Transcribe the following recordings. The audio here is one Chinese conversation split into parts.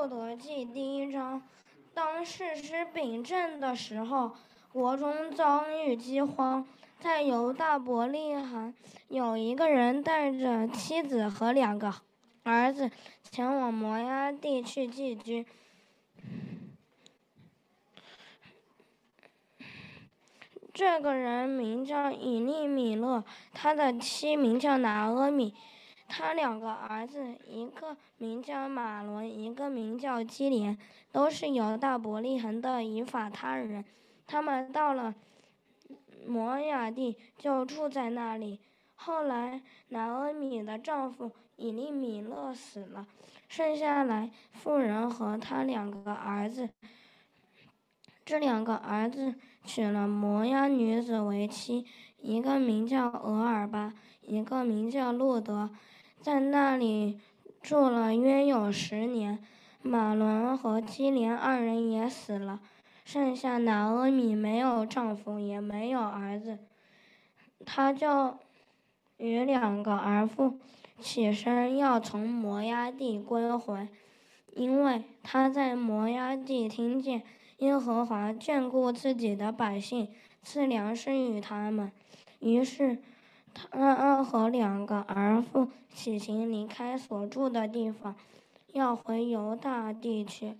路德记》第一章：当世师秉政的时候，国中遭遇饥荒，在犹大伯利恒，有一个人带着妻子和两个儿子前往摩崖地去寄居。这个人名叫以利米勒，他的妻名叫拿阿米。他两个儿子，一个名叫马伦，一个名叫基连，都是犹大伯利恒的以法他人。他们到了摩亚地，就住在那里。后来，拿阿米的丈夫以利米勒死了，剩下来妇人和他两个儿子。这两个儿子娶了摩押女子为妻，一个名叫俄尔巴，一个名叫路德。在那里住了约有十年，马伦和基连二人也死了，剩下拿阿米没有丈夫，也没有儿子，他就与两个儿妇起身要从摩崖地归回，因为他在摩崖地听见耶和华眷顾自己的百姓，赐粮食与他们，于是。他和两个儿妇起行，离开所住的地方，要回犹大地去。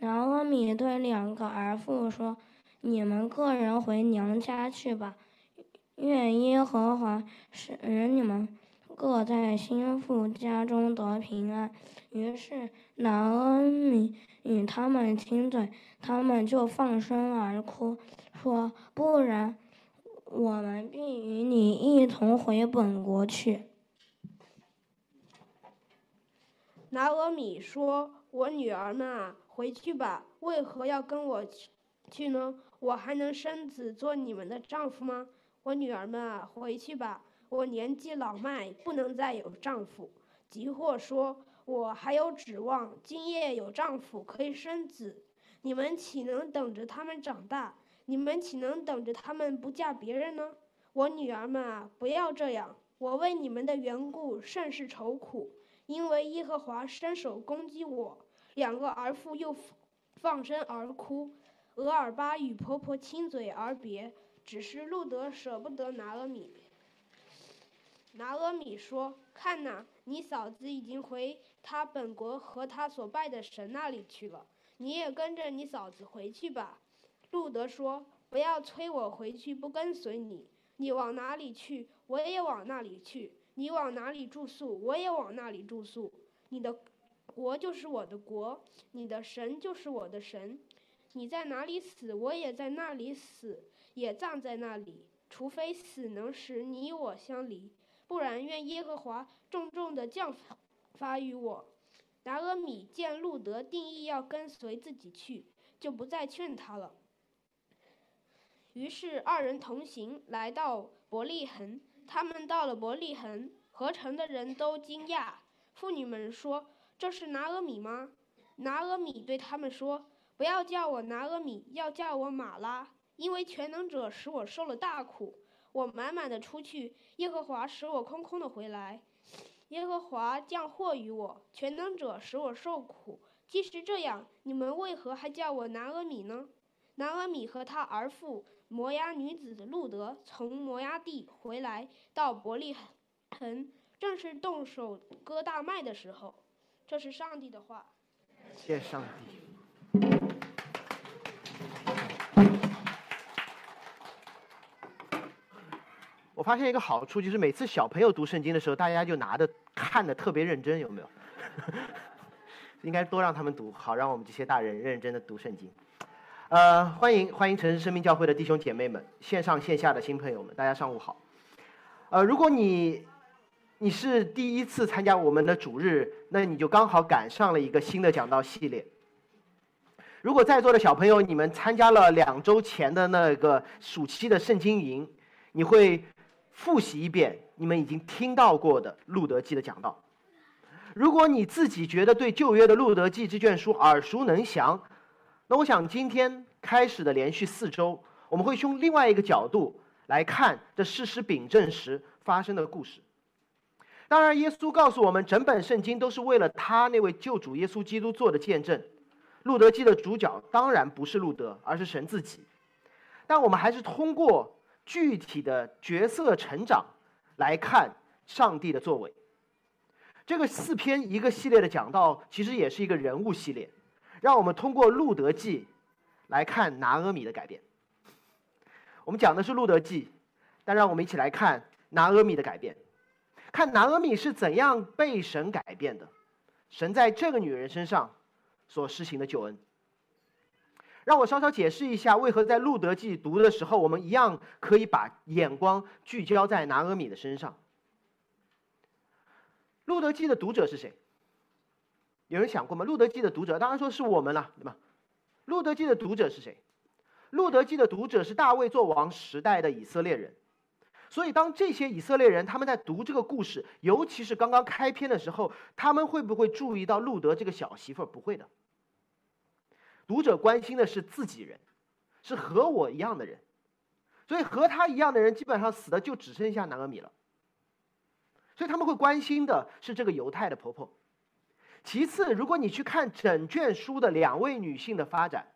拿阿米对两个儿妇说：“你们个人回娘家去吧，愿耶和华使你们各在心腹家中得平安。”于是拿阿米与他们亲嘴，他们就放声而哭，说：“不然。”我们并与你一同回本国去。拿俄米说：“我女儿们啊，回去吧。为何要跟我去去呢？我还能生子做你们的丈夫吗？我女儿们啊，回去吧。我年纪老迈，不能再有丈夫。”吉或说：“我还有指望，今夜有丈夫可以生子。你们岂能等着他们长大？”你们岂能等着他们不嫁别人呢？我女儿们啊，不要这样！我为你们的缘故甚是愁苦，因为耶和华伸手攻击我。两个儿妇又放声而哭。俄尔巴与婆婆亲嘴而别，只是路德舍不得拿阿米。拿阿米说：“看哪，你嫂子已经回她本国和她所拜的神那里去了，你也跟着你嫂子回去吧。”路德说：“不要催我回去，不跟随你。你往哪里去，我也往那里去；你往哪里住宿，我也往那里住宿。你的国就是我的国，你的神就是我的神。你在哪里死，我也在那里死，也葬在那里。除非死能使你我相离，不然愿耶和华重重的降罚于我。”达阿米见路德定义要跟随自己去，就不再劝他了。于是二人同行，来到伯利恒。他们到了伯利恒，合城的人都惊讶。妇女们说：“这是拿阿米吗？”拿阿米对他们说：“不要叫我拿阿米，要叫我马拉，因为全能者使我受了大苦。我满满的出去，耶和华使我空空的回来。耶和华降祸于我，全能者使我受苦。即使这样，你们为何还叫我拿阿米呢？”拿阿米和他儿妇。摩押女子路德从摩押地回来，到伯利恒，正是动手割大麦的时候。这是上帝的话。谢上帝。我发现一个好处，就是每次小朋友读圣经的时候，大家就拿着看的特别认真，有没有？应该多让他们读，好让我们这些大人认真的读圣经。呃，欢迎欢迎城市生命教会的弟兄姐妹们，线上线下的新朋友们，大家上午好。呃，如果你你是第一次参加我们的主日，那你就刚好赶上了一个新的讲道系列。如果在座的小朋友你们参加了两周前的那个暑期的圣经营，你会复习一遍你们已经听到过的路德记的讲道。如果你自己觉得对旧约的路德记这卷书耳熟能详，那我想今天开始的连续四周，我们会从另外一个角度来看这事实秉证时发生的故事。当然，耶稣告诉我们，整本圣经都是为了他那位救主耶稣基督做的见证。路德记的主角当然不是路德，而是神自己。但我们还是通过具体的角色成长来看上帝的作为。这个四篇一个系列的讲道，其实也是一个人物系列，让我们通过路德记来看拿阿米的改变。我们讲的是路德记，但让我们一起来看拿阿米的改变，看拿阿米是怎样被神改变的，神在这个女人身上所施行的救恩。让我稍稍解释一下，为何在路德记读的时候，我们一样可以把眼光聚焦在拿阿米的身上。路德记的读者是谁？有人想过吗？路德记的读者当然说是我们了，对吧？路德记的读者是谁？路德记的读者是大卫做王时代的以色列人，所以当这些以色列人他们在读这个故事，尤其是刚刚开篇的时候，他们会不会注意到路德这个小媳妇儿？不会的。读者关心的是自己人，是和我一样的人，所以和他一样的人基本上死的就只剩下拿俄米了。所以他们会关心的是这个犹太的婆婆。其次，如果你去看整卷书的两位女性的发展，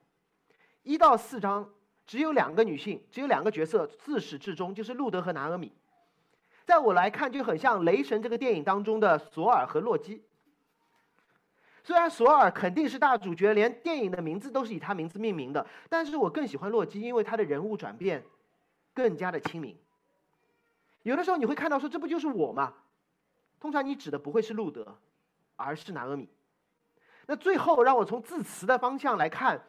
一到四章只有两个女性，只有两个角色，自始至终就是路德和拿俄米。在我来看，就很像《雷神》这个电影当中的索尔和洛基。虽然索尔肯定是大主角，连电影的名字都是以他名字命名的，但是我更喜欢洛基，因为他的人物转变更加的亲民。有的时候你会看到说，这不就是我吗？通常你指的不会是路德，而是拿阿米。那最后让我从字词的方向来看，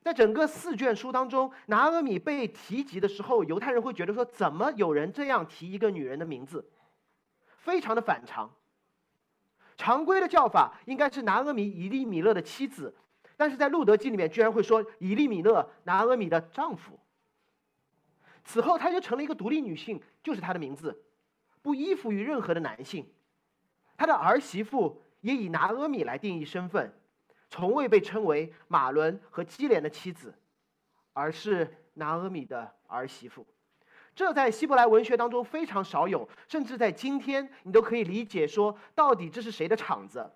在整个四卷书当中，拿阿米被提及的时候，犹太人会觉得说，怎么有人这样提一个女人的名字，非常的反常。常规的叫法应该是拿阿米以利米勒的妻子，但是在路德记里面居然会说以利米勒拿阿米的丈夫。此后，她就成了一个独立女性，就是她的名字，不依附于任何的男性。她的儿媳妇也以拿阿米来定义身份，从未被称为马伦和基连的妻子，而是拿阿米的儿媳妇。这在希伯来文学当中非常少有，甚至在今天你都可以理解说，到底这是谁的场子？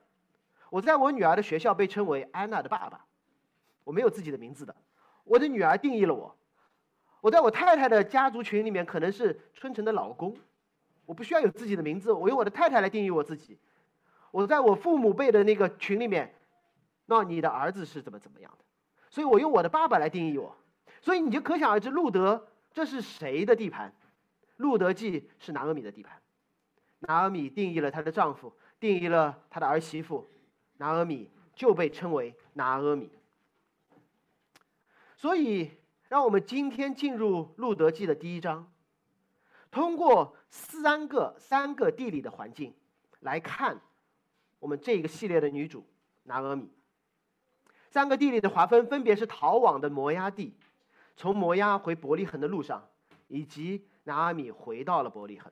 我在我女儿的学校被称为安娜的爸爸，我没有自己的名字的，我的女儿定义了我。我在我太太的家族群里面可能是春城的老公，我不需要有自己的名字，我用我的太太来定义我自己。我在我父母辈的那个群里面，那你的儿子是怎么怎么样的？所以我用我的爸爸来定义我。所以你就可想而知，路德。这是谁的地盘？路德记是拿阿米的地盘。拿阿米定义了她的丈夫，定义了她的儿媳妇，拿阿米就被称为拿阿米。所以，让我们今天进入路德记的第一章，通过三个三个地理的环境来看我们这个系列的女主拿阿米。三个地理的划分分别是逃往的摩崖地。从摩押回伯利恒的路上，以及拿阿米回到了伯利恒，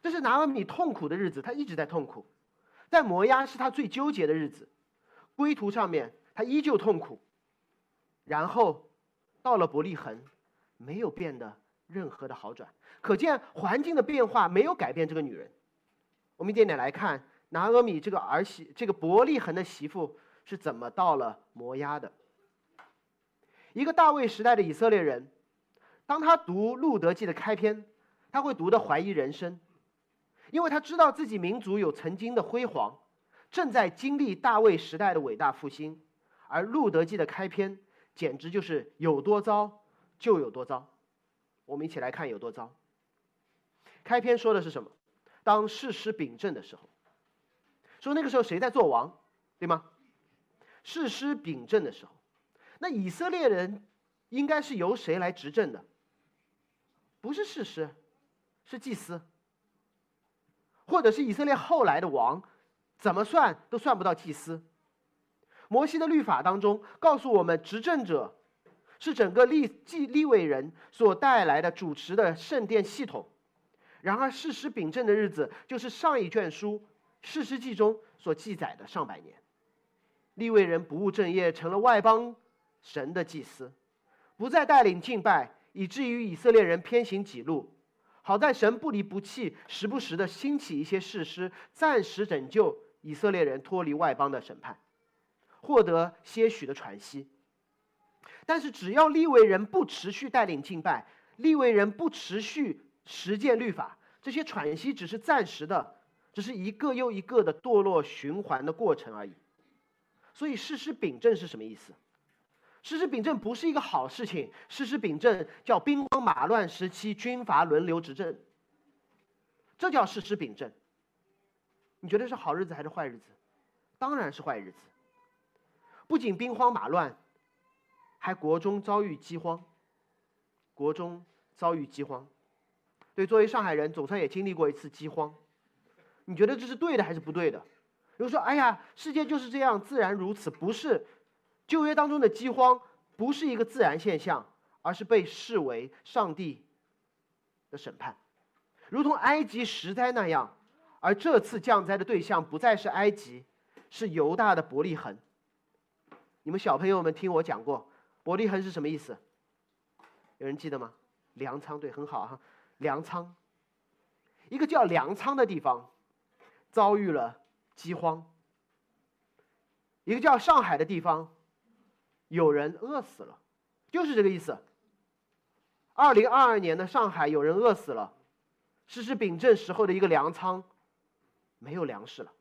这是拿阿米痛苦的日子，他一直在痛苦。在摩押是他最纠结的日子，归途上面他依旧痛苦。然后到了伯利恒，没有变得任何的好转，可见环境的变化没有改变这个女人。我们一点点来看拿阿米这个儿媳，这个伯利恒的媳妇是怎么到了摩押的。一个大卫时代的以色列人，当他读《路德记》的开篇，他会读的怀疑人生，因为他知道自己民族有曾经的辉煌，正在经历大卫时代的伟大复兴，而《路德记》的开篇简直就是有多糟就有多糟。我们一起来看有多糟。开篇说的是什么？当事实秉政的时候，说那个时候谁在做王，对吗？誓师秉政的时候。那以色列人应该是由谁来执政的？不是誓师，是祭司，或者是以色列后来的王，怎么算都算不到祭司。摩西的律法当中告诉我们，执政者是整个立祭立位人所带来的主持的圣殿系统。然而，事实秉政的日子，就是上一卷书《事实记》中所记载的上百年。立位人不务正业，成了外邦。神的祭司不再带领敬拜，以至于以色列人偏行己路。好在神不离不弃，时不时的兴起一些事师，暂时拯救以色列人脱离外邦的审判，获得些许的喘息。但是只要利未人不持续带领敬拜，利未人不持续实践律法，这些喘息只是暂时的，只是一个又一个的堕落循环的过程而已。所以事师秉正是什么意思？事师秉正不是一个好事情。事师秉正叫兵荒马乱时期军阀轮流执政，这叫事师秉正。你觉得是好日子还是坏日子？当然是坏日子。不仅兵荒马乱，还国中遭遇饥荒。国中遭遇饥荒，对，作为上海人，总算也经历过一次饥荒。你觉得这是对的还是不对的？比如说，哎呀，世界就是这样，自然如此，不是。旧约当中的饥荒不是一个自然现象，而是被视为上帝的审判，如同埃及十灾那样。而这次降灾的对象不再是埃及，是犹大的伯利恒。你们小朋友们听我讲过，伯利恒是什么意思？有人记得吗？粮仓，对，很好哈。粮仓，一个叫粮仓的地方遭遇了饥荒，一个叫上海的地方。有人饿死了，就是这个意思。二零二二年的上海有人饿死了，实施秉正时候的一个粮仓没有粮食了。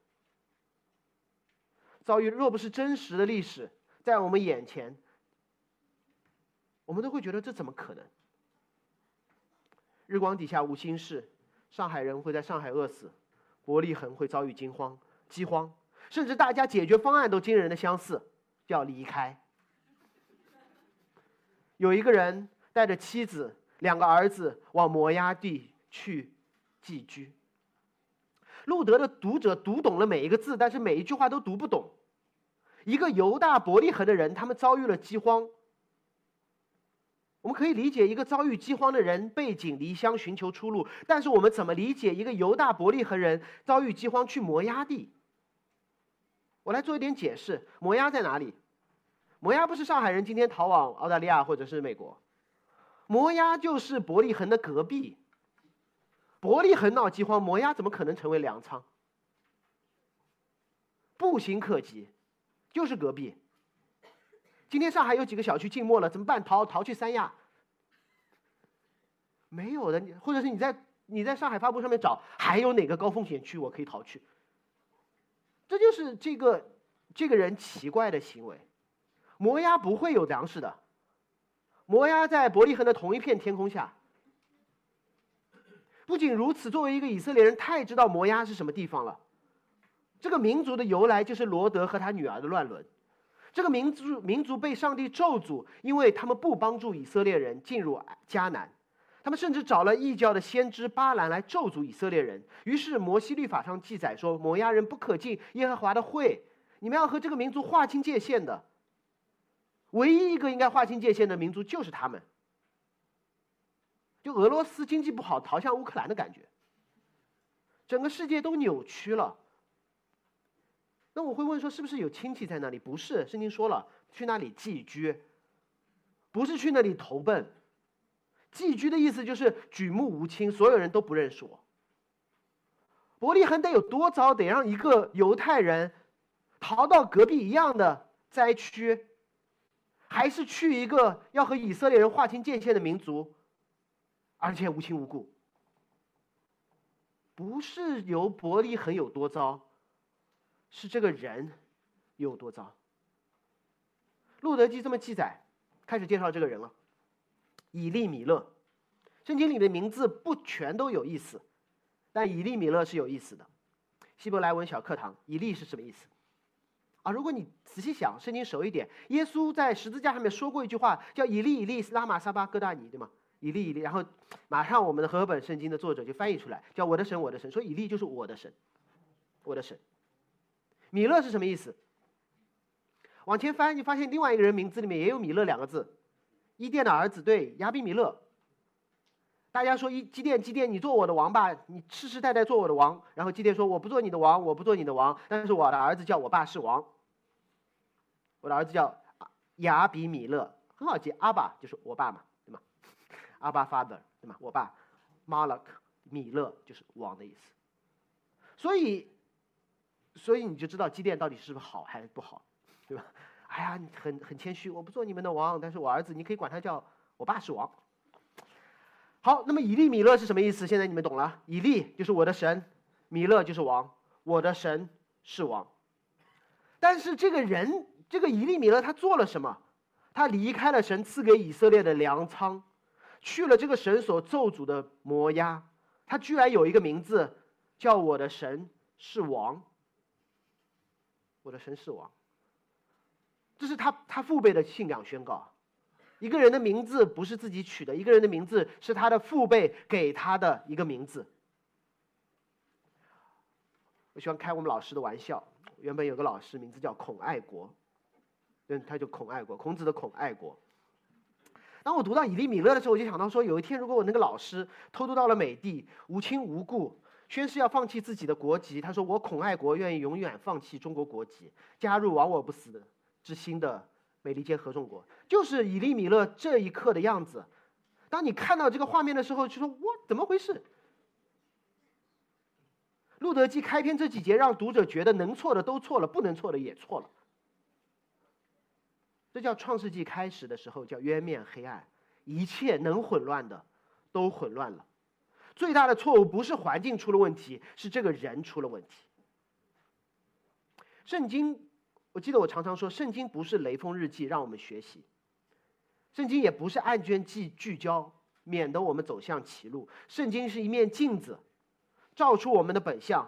遭遇若不是真实的历史在我们眼前，我们都会觉得这怎么可能？日光底下无心事，上海人会在上海饿死，伯利恒会遭遇惊荒、饥荒，甚至大家解决方案都惊人的相似，要离开。有一个人带着妻子、两个儿子往摩崖地去寄居。路德的读者读懂了每一个字，但是每一句话都读不懂。一个犹大伯利恒的人，他们遭遇了饥荒。我们可以理解一个遭遇饥荒的人背井离乡寻求出路，但是我们怎么理解一个犹大伯利恒人遭遇饥荒去摩崖地？我来做一点解释：摩崖在哪里？摩崖不是上海人今天逃往澳大利亚或者是美国，摩崖就是伯利恒的隔壁。伯利恒闹饥荒，摩崖怎么可能成为粮仓？步行可及，就是隔壁。今天上海有几个小区静默了，怎么办？逃逃去三亚？没有的，或者是你在你在上海发布上面找，还有哪个高风险区我可以逃去？这就是这个这个人奇怪的行为。摩押不会有粮食的。摩押在伯利恒的同一片天空下。不仅如此，作为一个以色列人，太知道摩押是什么地方了。这个民族的由来就是罗德和他女儿的乱伦。这个民族民族被上帝咒诅，因为他们不帮助以色列人进入迦南。他们甚至找了异教的先知巴兰来咒诅以色列人。于是摩西律法上记载说，摩崖人不可进耶和华的会。你们要和这个民族划清界限的。唯一一个应该划清界限的民族就是他们，就俄罗斯经济不好逃向乌克兰的感觉，整个世界都扭曲了。那我会问说，是不是有亲戚在那里？不是，圣经说了，去那里寄居，不是去那里投奔。寄居的意思就是举目无亲，所有人都不认识我。伯利恒得有多糟，得让一个犹太人逃到隔壁一样的灾区。还是去一个要和以色列人划清界限的民族，而且无亲无故。不是由伯利恒有多糟，是这个人有多糟。路德记这么记载，开始介绍这个人了。以利米勒，圣经里的名字不全都有意思，但以利米勒是有意思的。希伯来文小课堂，以利是什么意思？啊，如果你仔细想，圣经熟一点，耶稣在十字架上面说过一句话，叫“以利以利拉玛撒巴哥大尼”，对吗？以利以利，然后马上我们的和合本圣经的作者就翻译出来，叫“我的神，我的神”，说以利就是我的神，我的神。米勒是什么意思？往前翻，你发现另外一个人名字里面也有“米勒”两个字，伊甸的儿子，对，亚比米勒。大家说伊基甸，基甸，你做我的王吧，你世世代代做我的王。然后基甸说：“我不做你的王，我不做你的王，但是我的儿子叫我爸是王。”我的儿子叫亚比米勒，很好记，阿爸就是我爸嘛，对吗？阿爸 father，对吗？我爸，马 k 米勒就是王的意思。所以，所以你就知道基甸到底是不是好还是不好，对吧？哎呀，很很谦虚，我不做你们的王，但是我儿子你可以管他叫我爸是王。好，那么以利米勒是什么意思？现在你们懂了，以利就是我的神，米勒就是王，我的神是王。但是这个人，这个以利米勒他做了什么？他离开了神赐给以色列的粮仓，去了这个神所咒诅的摩押，他居然有一个名字叫我的神是王。我的神是王。这是他他父辈的信仰宣告。一个人的名字不是自己取的，一个人的名字是他的父辈给他的一个名字。我喜欢开我们老师的玩笑。原本有个老师名字叫孔爱国，嗯，他就孔爱国，孔子的孔爱国。当我读到以利米勒的时候，我就想到说，有一天如果我那个老师偷渡到了美帝，无亲无故，宣誓要放弃自己的国籍，他说我孔爱国愿意永远放弃中国国籍，加入亡我不死。之心的美利坚合众国，就是以利米勒这一刻的样子。当你看到这个画面的时候，就说：“哇，怎么回事？”路德记开篇这几节让读者觉得能错的都错了，不能错的也错了。这叫创世纪开始的时候叫渊面黑暗，一切能混乱的都混乱了。最大的错误不是环境出了问题，是这个人出了问题。圣经。我记得我常常说，圣经不是雷锋日记，让我们学习；圣经也不是案卷记聚焦，免得我们走向歧路。圣经是一面镜子，照出我们的本相，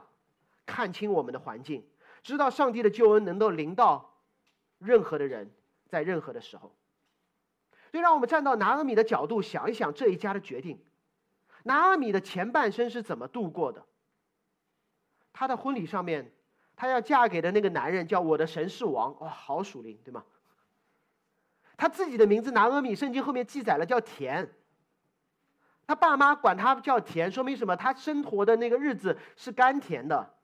看清我们的环境，知道上帝的救恩能够临到任何的人，在任何的时候。所以，让我们站到拿阿米的角度想一想这一家的决定：拿阿米的前半生是怎么度过的？他的婚礼上面。她要嫁给的那个男人叫我的神是王，哇，好属灵，对吗？她自己的名字拿阿米，圣经后面记载了叫田。她爸妈管她叫田，说明什么？她生活的那个日子是甘甜的。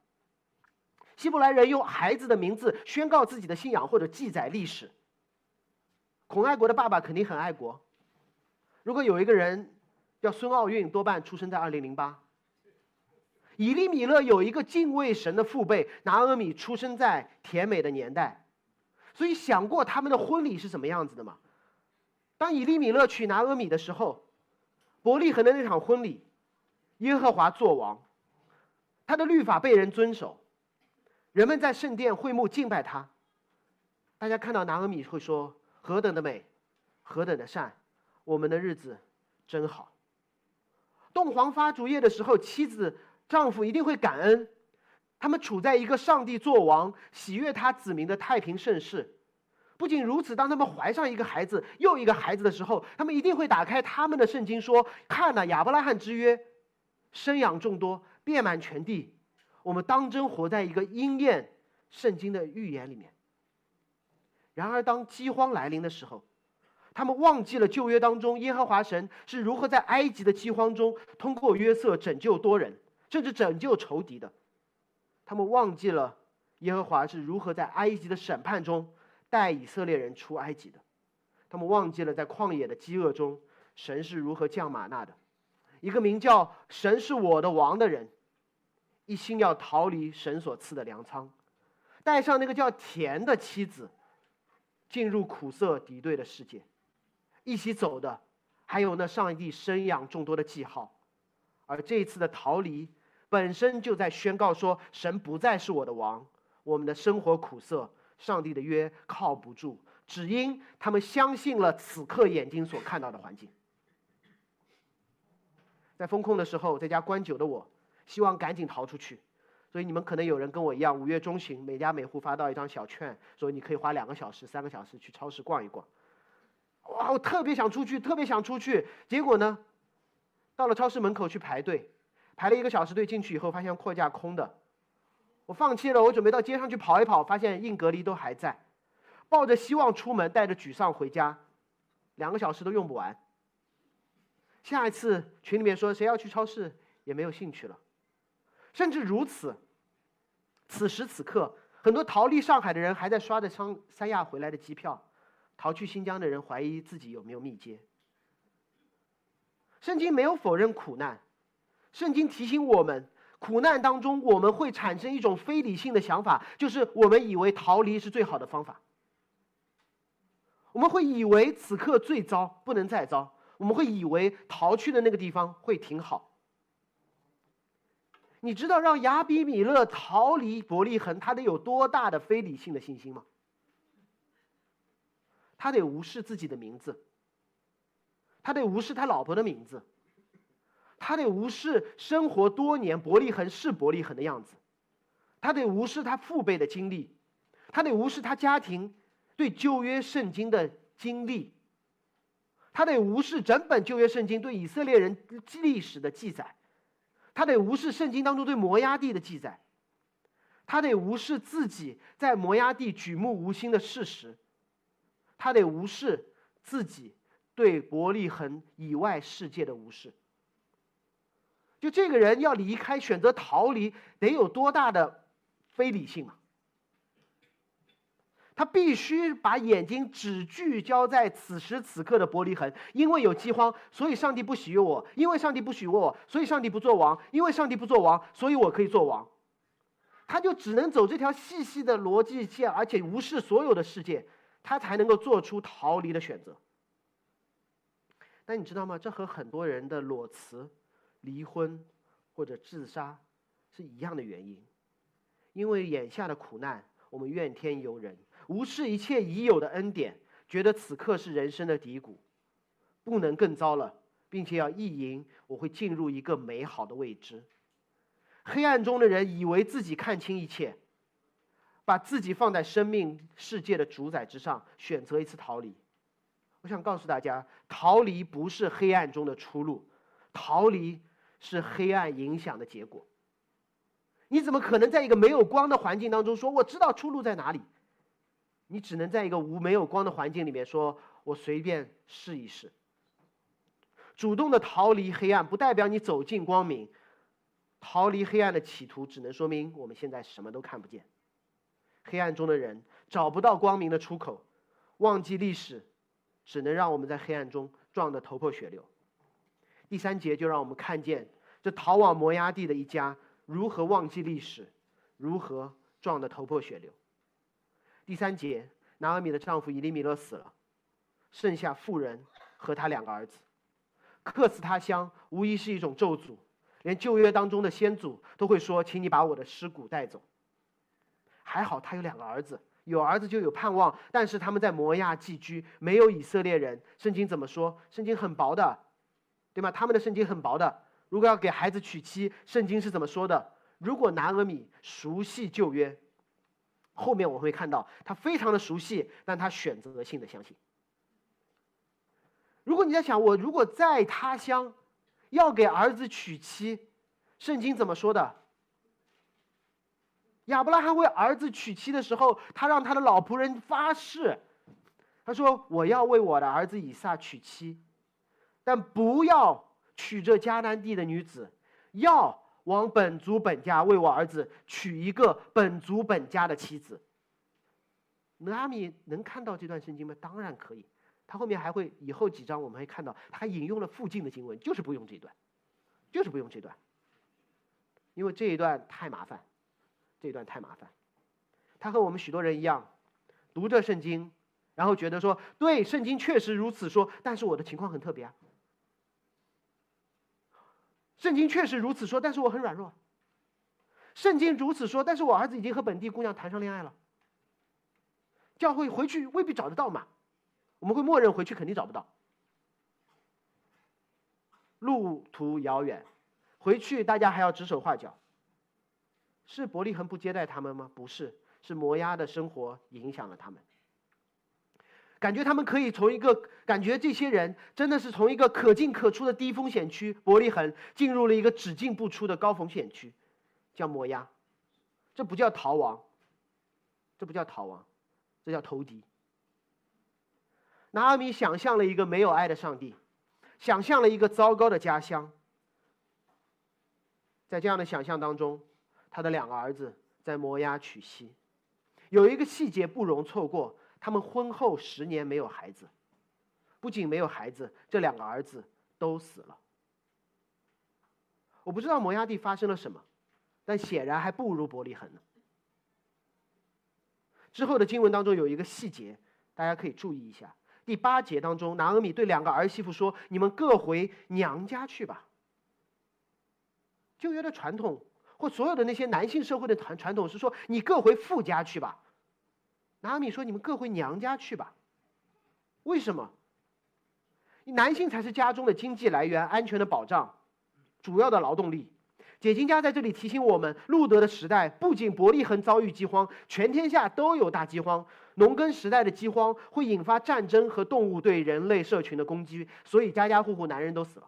希伯来人用孩子的名字宣告自己的信仰或者记载历史。孔爱国的爸爸肯定很爱国。如果有一个人叫孙奥运，多半出生在二零零八。以利米勒有一个敬畏神的父辈拿阿米，出生在甜美的年代，所以想过他们的婚礼是什么样子的吗？当以利米勒娶拿阿米的时候，伯利恒的那场婚礼，耶和华作王，他的律法被人遵守，人们在圣殿会幕敬拜他。大家看到拿阿米会说：“何等的美，何等的善，我们的日子真好。”洞房发烛夜的时候，妻子。丈夫一定会感恩，他们处在一个上帝作王、喜悦他子民的太平盛世。不仅如此，当他们怀上一个孩子、又一个孩子的时候，他们一定会打开他们的圣经，说：“看呐，亚伯拉罕之约，生养众多，遍满全地。我们当真活在一个应验圣经的预言里面。”然而，当饥荒来临的时候，他们忘记了旧约当中耶和华神是如何在埃及的饥荒中通过约瑟拯救多人。甚至拯救仇敌的，他们忘记了耶和华是如何在埃及的审判中带以色列人出埃及的，他们忘记了在旷野的饥饿中神是如何降马纳的。一个名叫“神是我的王”的人，一心要逃离神所赐的粮仓，带上那个叫田的妻子，进入苦涩敌对的世界。一起走的还有那上帝生养众多的记号，而这一次的逃离。本身就在宣告说，神不再是我的王，我们的生活苦涩，上帝的约靠不住，只因他们相信了此刻眼睛所看到的环境。在风控的时候，在家关久的我，希望赶紧逃出去，所以你们可能有人跟我一样，五月中旬每家每户发到一张小券，说你可以花两个小时、三个小时去超市逛一逛。哇，我特别想出去，特别想出去，结果呢，到了超市门口去排队。排了一个小时队进去以后，发现货架空的，我放弃了。我准备到街上去跑一跑，发现硬隔离都还在，抱着希望出门，带着沮丧回家，两个小时都用不完。下一次群里面说谁要去超市，也没有兴趣了。甚至如此，此时此刻，很多逃离上海的人还在刷着三三亚回来的机票，逃去新疆的人怀疑自己有没有密接。圣经没有否认苦难。圣经提醒我们，苦难当中我们会产生一种非理性的想法，就是我们以为逃离是最好的方法。我们会以为此刻最糟，不能再糟。我们会以为逃去的那个地方会挺好。你知道让亚比米勒逃离伯利恒，他得有多大的非理性的信心吗？他得无视自己的名字，他得无视他老婆的名字，他得无视生活多年伯利恒是伯利恒的样子，他得无视他父辈的经历，他得无视他家庭对旧约圣经的经历，他得无视整本旧约圣经对以色列人历史的记载。他得无视圣经当中对摩崖地的记载，他得无视自己在摩崖地举目无亲的事实，他得无视自己对伯利恒以外世界的无视。就这个人要离开，选择逃离，得有多大的非理性啊！他必须把眼睛只聚焦在此时此刻的伯利恒，因为有饥荒，所以上帝不喜悦我；因为上帝不喜悦我，所以上帝不做王；因为上帝不做王，所以我可以做王。他就只能走这条细细的逻辑线，而且无视所有的世界，他才能够做出逃离的选择。但你知道吗？这和很多人的裸辞、离婚或者自杀是一样的原因，因为眼下的苦难，我们怨天尤人。无视一切已有的恩典，觉得此刻是人生的低谷，不能更糟了，并且要意淫我会进入一个美好的未知。黑暗中的人以为自己看清一切，把自己放在生命世界的主宰之上，选择一次逃离。我想告诉大家，逃离不是黑暗中的出路，逃离是黑暗影响的结果。你怎么可能在一个没有光的环境当中说我知道出路在哪里？你只能在一个无没有光的环境里面说：“我随便试一试。”主动的逃离黑暗，不代表你走进光明。逃离黑暗的企图，只能说明我们现在什么都看不见。黑暗中的人找不到光明的出口，忘记历史，只能让我们在黑暗中撞得头破血流。第三节就让我们看见这逃往摩崖地的一家如何忘记历史，如何撞得头破血流。第三节，拿俄米的丈夫以利米勒死了，剩下妇人和他两个儿子。客死他乡，无疑是一种咒诅。连旧约当中的先祖都会说：“请你把我的尸骨带走。”还好他有两个儿子，有儿子就有盼望。但是他们在摩亚寄居，没有以色列人。圣经怎么说？圣经很薄的，对吗？他们的圣经很薄的。如果要给孩子娶妻，圣经是怎么说的？如果拿俄米熟悉旧约。后面我会看到他非常的熟悉，但他选择性的相信。如果你在想我如果在他乡要给儿子娶妻，圣经怎么说的？亚伯拉罕为儿子娶妻的时候，他让他的老仆人发誓，他说：“我要为我的儿子以撒娶妻，但不要娶这迦南地的女子，要。”往本族本家为我儿子娶一个本族本家的妻子。拿阿米能看到这段圣经吗？当然可以。他后面还会以后几章我们会看到，他引用了附近的经文，就是不用这段，就是不用这段，因为这一段太麻烦，这段太麻烦。他和我们许多人一样，读着圣经，然后觉得说，对，圣经确实如此说，但是我的情况很特别啊。圣经确实如此说，但是我很软弱。圣经如此说，但是我儿子已经和本地姑娘谈上恋爱了。教会回去未必找得到嘛？我们会默认回去肯定找不到。路途遥远，回去大家还要指手画脚。是伯利恒不接待他们吗？不是，是摩押的生活影响了他们。感觉他们可以从一个感觉，这些人真的是从一个可进可出的低风险区伯利恒，进入了一个只进不出的高风险区，叫摩押。这不叫逃亡，这不叫逃亡，这叫投敌。拿阿米想象了一个没有爱的上帝，想象了一个糟糕的家乡。在这样的想象当中，他的两个儿子在摩押娶妻，有一个细节不容错过。他们婚后十年没有孩子，不仅没有孩子，这两个儿子都死了。我不知道摩崖地发生了什么，但显然还不如伯利恒呢。之后的经文当中有一个细节，大家可以注意一下。第八节当中，拿俄米对两个儿媳妇说：“你们各回娘家去吧。”旧约的传统或所有的那些男性社会的传传统是说：“你各回父家去吧。”拿米说：“你们各回娘家去吧。”为什么？男性才是家中的经济来源、安全的保障、主要的劳动力。解经家在这里提醒我们：路德的时代不仅伯利恒遭遇饥荒，全天下都有大饥荒。农耕时代的饥荒会引发战争和动物对人类社群的攻击，所以家家户户男人都死了。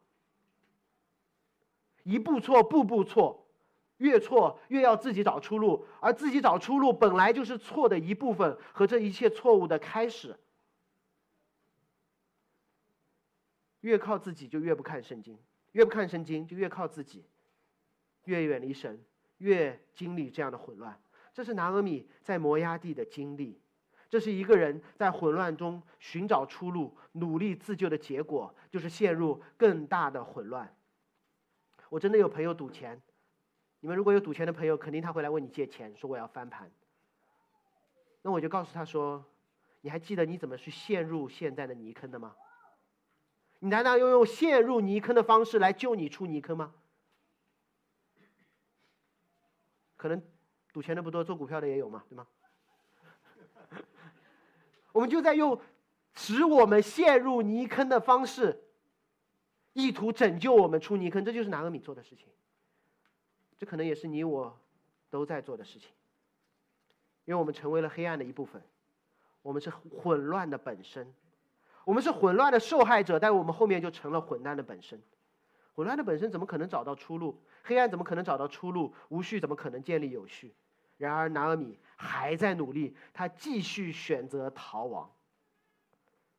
一步错，步步错，越错越要自己找出路，而自己找出路本来就是错的一部分和这一切错误的开始。越靠自己就越不看圣经，越不看圣经就越靠自己。越远离神，越经历这样的混乱。这是拿俄米在摩崖地的经历，这是一个人在混乱中寻找出路、努力自救的结果，就是陷入更大的混乱。我真的有朋友赌钱，你们如果有赌钱的朋友，肯定他会来问你借钱，说我要翻盘。那我就告诉他说：“你还记得你怎么去陷入现在的泥坑的吗？你难道要用陷入泥坑的方式来救你出泥坑吗？”可能赌钱的不多，做股票的也有嘛，对吗？我们就在用使我们陷入泥坑的方式，意图拯救我们出泥坑，这就是拿俄米做的事情。这可能也是你我都在做的事情，因为我们成为了黑暗的一部分，我们是混乱的本身，我们是混乱的受害者，但我们后面就成了混乱的本身。混乱的本身怎么可能找到出路？黑暗怎么可能找到出路？无序怎么可能建立有序？然而拿俄米还在努力，他继续选择逃亡。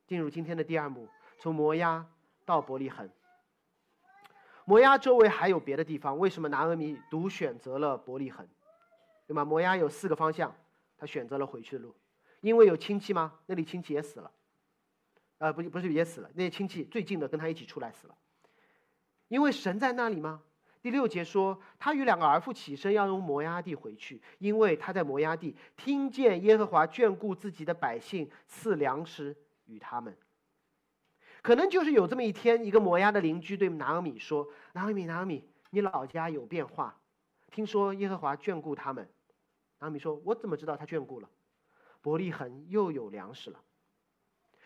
进入今天的第二幕，从摩押到伯利恒。摩押周围还有别的地方，为什么拿俄米独选择了伯利恒？对吗？摩押有四个方向，他选择了回去的路，因为有亲戚吗？那里亲戚也死了，呃，不，不是也死了，那些亲戚最近的跟他一起出来死了。因为神在那里吗？第六节说，他与两个儿妇起身要用摩押地回去，因为他在摩押地听见耶和华眷顾自己的百姓，赐粮食与他们。可能就是有这么一天，一个摩押的邻居对拿俄米说：“拿俄米，拿俄米，你老家有变化，听说耶和华眷顾他们。”拿俄米说：“我怎么知道他眷顾了？伯利恒又有粮食了。”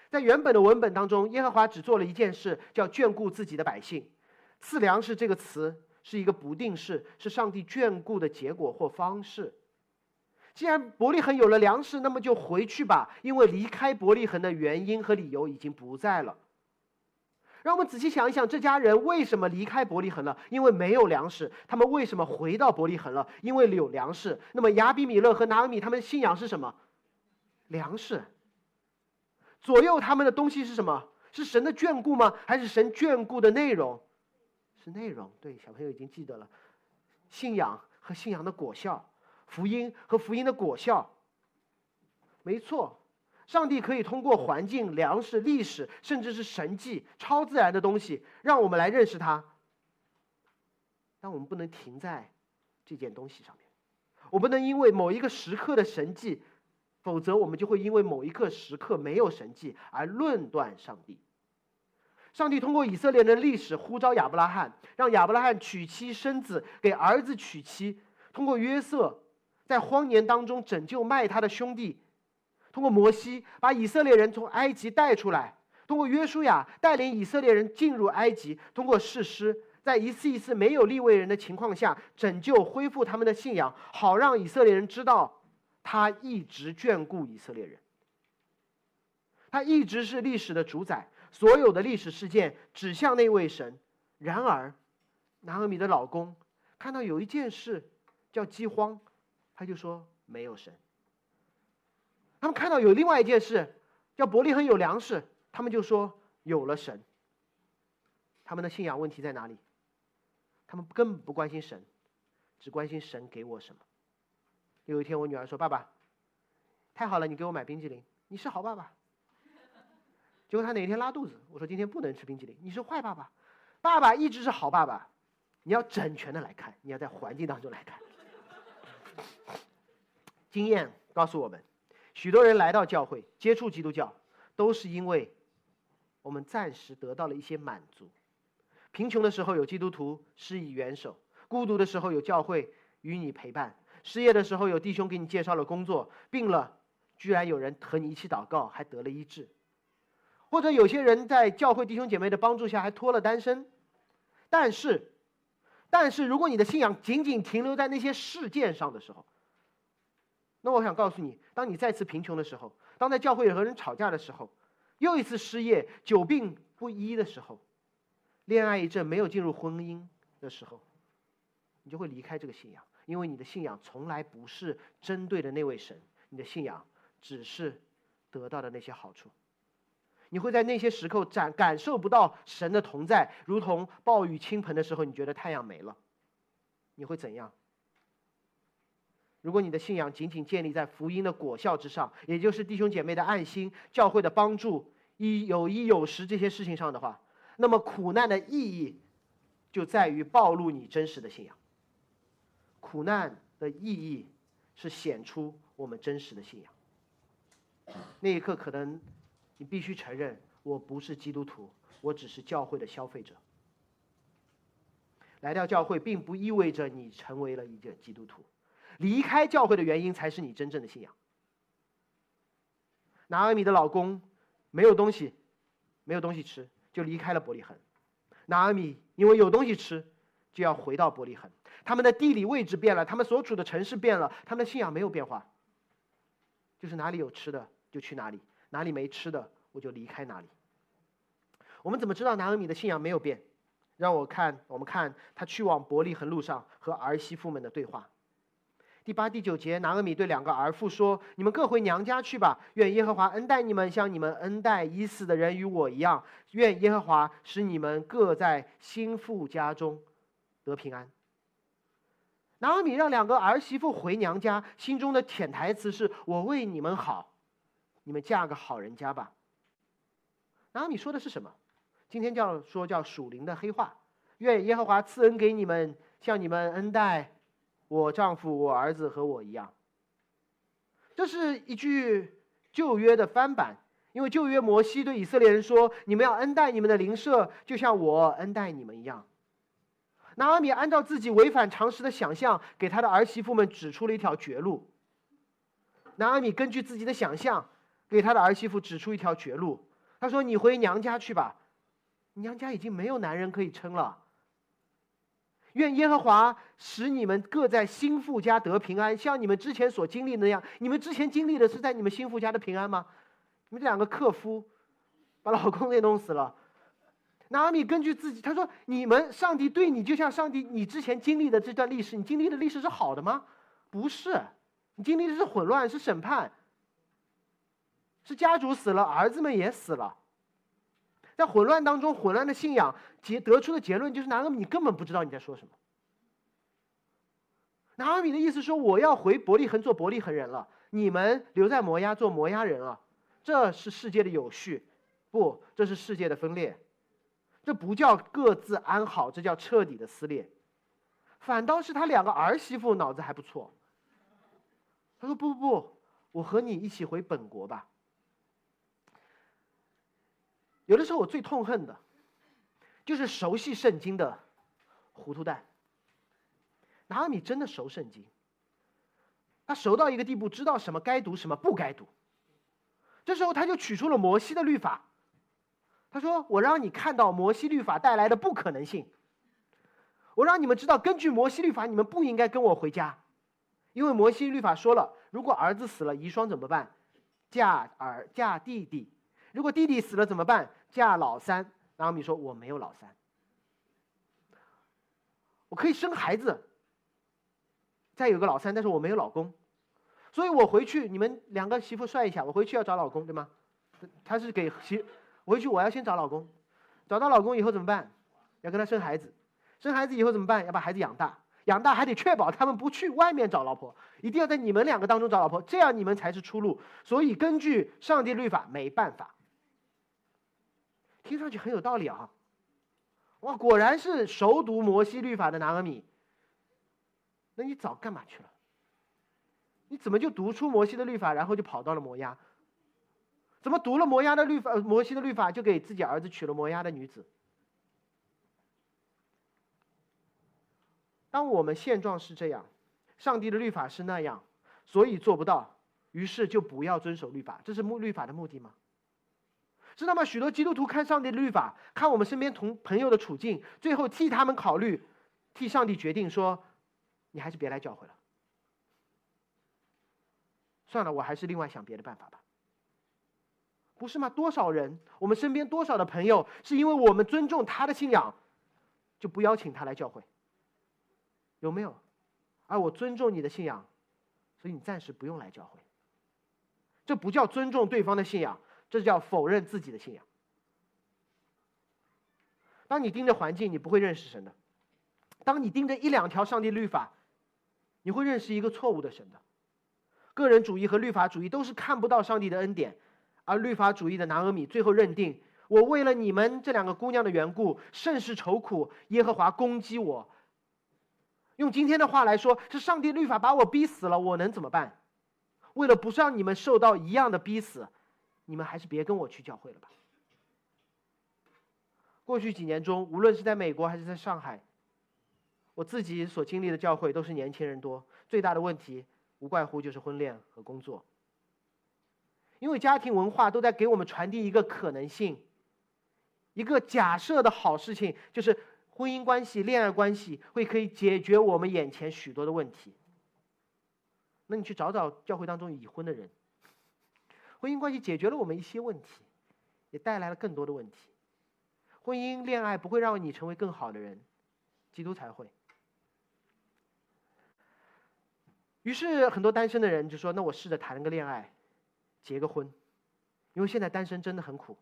在原本的文本当中，耶和华只做了一件事，叫眷顾自己的百姓。赐粮食这个词是一个不定式，是上帝眷顾的结果或方式。既然伯利恒有了粮食，那么就回去吧，因为离开伯利恒的原因和理由已经不在了。让我们仔细想一想，这家人为什么离开伯利恒了？因为没有粮食。他们为什么回到伯利恒了？因为有粮食。那么亚比米勒和拿俄米他们的信仰是什么？粮食。左右他们的东西是什么？是神的眷顾吗？还是神眷顾的内容？是内容，对小朋友已经记得了，信仰和信仰的果效，福音和福音的果效。没错，上帝可以通过环境、粮食、历史，甚至是神迹、超自然的东西，让我们来认识他。但我们不能停在这件东西上面，我不能因为某一个时刻的神迹，否则我们就会因为某一刻时刻没有神迹而论断上帝。上帝通过以色列人的历史呼召亚伯拉罕，让亚伯拉罕娶妻生子，给儿子娶妻。通过约瑟，在荒年当中拯救卖他的兄弟；通过摩西，把以色列人从埃及带出来；通过约书亚，带领以色列人进入埃及；通过誓师，在一次一次没有立位人的情况下，拯救恢复他们的信仰，好让以色列人知道，他一直眷顾以色列人，他一直是历史的主宰。所有的历史事件指向那位神，然而，拿俄米的老公看到有一件事叫饥荒，他就说没有神。他们看到有另外一件事叫伯利恒有粮食，他们就说有了神。他们的信仰问题在哪里？他们根本不关心神，只关心神给我什么。有一天，我女儿说：“爸爸，太好了，你给我买冰激凌，你是好爸爸。”结果他哪一天拉肚子，我说今天不能吃冰淇淋。你是坏爸爸，爸爸一直是好爸爸，你要整全的来看，你要在环境当中来看。经验告诉我们，许多人来到教会接触基督教，都是因为我们暂时得到了一些满足。贫穷的时候有基督徒施以援手，孤独的时候有教会与你陪伴，失业的时候有弟兄给你介绍了工作，病了居然有人和你一起祷告，还得了医治。或者有些人在教会弟兄姐妹的帮助下还脱了单身。但是，但是如果你的信仰仅仅停留在那些事件上的时候，那我想告诉你，当你再次贫穷的时候，当在教会和人吵架的时候，又一次失业、久病不医的时候，恋爱一阵没有进入婚姻的时候，你就会离开这个信仰，因为你的信仰从来不是针对的那位神，你的信仰只是得到的那些好处。你会在那些时刻感感受不到神的同在，如同暴雨倾盆的时候，你觉得太阳没了，你会怎样？如果你的信仰仅仅建立在福音的果效之上，也就是弟兄姐妹的爱心、教会的帮助、一有一有时这些事情上的话，那么苦难的意义就在于暴露你真实的信仰。苦难的意义是显出我们真实的信仰。那一刻，可能你必须承认，我不是基督徒，我只是教会的消费者。来到教会，并不意味着你成为了一个基督徒。离开教会的原因才是你真正的信仰。拿阿米的老公没有东西，没有东西吃，就离开了伯利恒。拿阿米因为有东西吃，就要回到伯利恒。他们的地理位置变了，他们所处的城市变了，他们的信仰没有变化，就是哪里有吃的就去哪里，哪里没吃的我就离开哪里。我们怎么知道拿阿米的信仰没有变？让我看，我们看他去往伯利恒路上和儿媳妇们的对话。第八、第九节，拿俄米对两个儿妇说：“你们各回娘家去吧。愿耶和华恩待你们，像你们恩待已死的人与我一样。愿耶和华使你们各在心腹家中得平安。”拿俄米让两个儿媳妇回娘家，心中的潜台词是：“我为你们好，你们嫁个好人家吧。”拿俄米说的是什么？今天叫说叫属灵的黑话。愿耶和华赐恩给你们，像你们恩待。我丈夫、我儿子和我一样。这是一句旧约的翻版，因为旧约摩西对以色列人说：“你们要恩待你们的邻舍，就像我恩待你们一样。”拿阿米按照自己违反常识的想象，给他的儿媳妇们指出了一条绝路。拿阿米根据自己的想象，给他的儿媳妇指出一条绝路。他说：“你回娘家去吧，娘家已经没有男人可以撑了。”愿耶和华使你们各在心腹家得平安，像你们之前所经历的那样。你们之前经历的是在你们心腹家的平安吗？你们这两个克夫，把老公给弄死了。拿阿米根据自己，他说：“你们上帝对你就像上帝，你之前经历的这段历史，你经历的历史是好的吗？不是，你经历的是混乱，是审判，是家主死了，儿子们也死了。”在混乱当中，混乱的信仰结得出的结论就是：拿阿米，你根本不知道你在说什么。拿阿米的意思说：我要回伯利恒做伯利恒人了，你们留在摩押做摩押人了。这是世界的有序，不，这是世界的分裂。这不叫各自安好，这叫彻底的撕裂。反倒是他两个儿媳妇脑子还不错。他说：不不不，我和你一起回本国吧。有的时候我最痛恨的，就是熟悉圣经的糊涂蛋。拿阿米真的熟圣经，他熟到一个地步，知道什么该读，什么不该读。这时候他就取出了摩西的律法，他说：“我让你看到摩西律法带来的不可能性。我让你们知道，根据摩西律法，你们不应该跟我回家，因为摩西律法说了，如果儿子死了，遗孀怎么办？嫁儿嫁弟弟。”如果弟弟死了怎么办？嫁老三。拿阿米说：“我没有老三，我可以生孩子，再有个老三，但是我没有老公，所以我回去，你们两个媳妇算一下，我回去要找老公，对吗？他是给媳，回去我要先找老公，找到老公以后怎么办？要跟他生孩子，生孩子以后怎么办？要把孩子养大。”养大还得确保他们不去外面找老婆，一定要在你们两个当中找老婆，这样你们才是出路。所以根据上帝律法，没办法。听上去很有道理啊，哇，果然是熟读摩西律法的拿俄米。那你早干嘛去了？你怎么就读出摩西的律法，然后就跑到了摩押？怎么读了摩押的律法，摩西的律法，就给自己儿子娶了摩押的女子？当我们现状是这样，上帝的律法是那样，所以做不到，于是就不要遵守律法。这是目律法的目的吗？知道吗？许多基督徒看上帝的律法，看我们身边同朋友的处境，最后替他们考虑，替上帝决定说：“你还是别来教会了。”算了，我还是另外想别的办法吧。不是吗？多少人，我们身边多少的朋友，是因为我们尊重他的信仰，就不邀请他来教会。有没有？而我尊重你的信仰，所以你暂时不用来教会。这不叫尊重对方的信仰，这叫否认自己的信仰。当你盯着环境，你不会认识神的；当你盯着一两条上帝律法，你会认识一个错误的神的。个人主义和律法主义都是看不到上帝的恩典，而律法主义的拿俄米最后认定：我为了你们这两个姑娘的缘故，甚是愁苦。耶和华攻击我。用今天的话来说，是上帝律法把我逼死了，我能怎么办？为了不让你们受到一样的逼死，你们还是别跟我去教会了吧。过去几年中，无论是在美国还是在上海，我自己所经历的教会都是年轻人多，最大的问题。无怪乎就是婚恋和工作，因为家庭文化都在给我们传递一个可能性，一个假设的好事情，就是婚姻关系、恋爱关系会可以解决我们眼前许多的问题。那你去找找教会当中已婚的人，婚姻关系解决了我们一些问题，也带来了更多的问题。婚姻恋爱不会让你成为更好的人，基督才会。于是很多单身的人就说：“那我试着谈个恋爱，结个婚，因为现在单身真的很苦，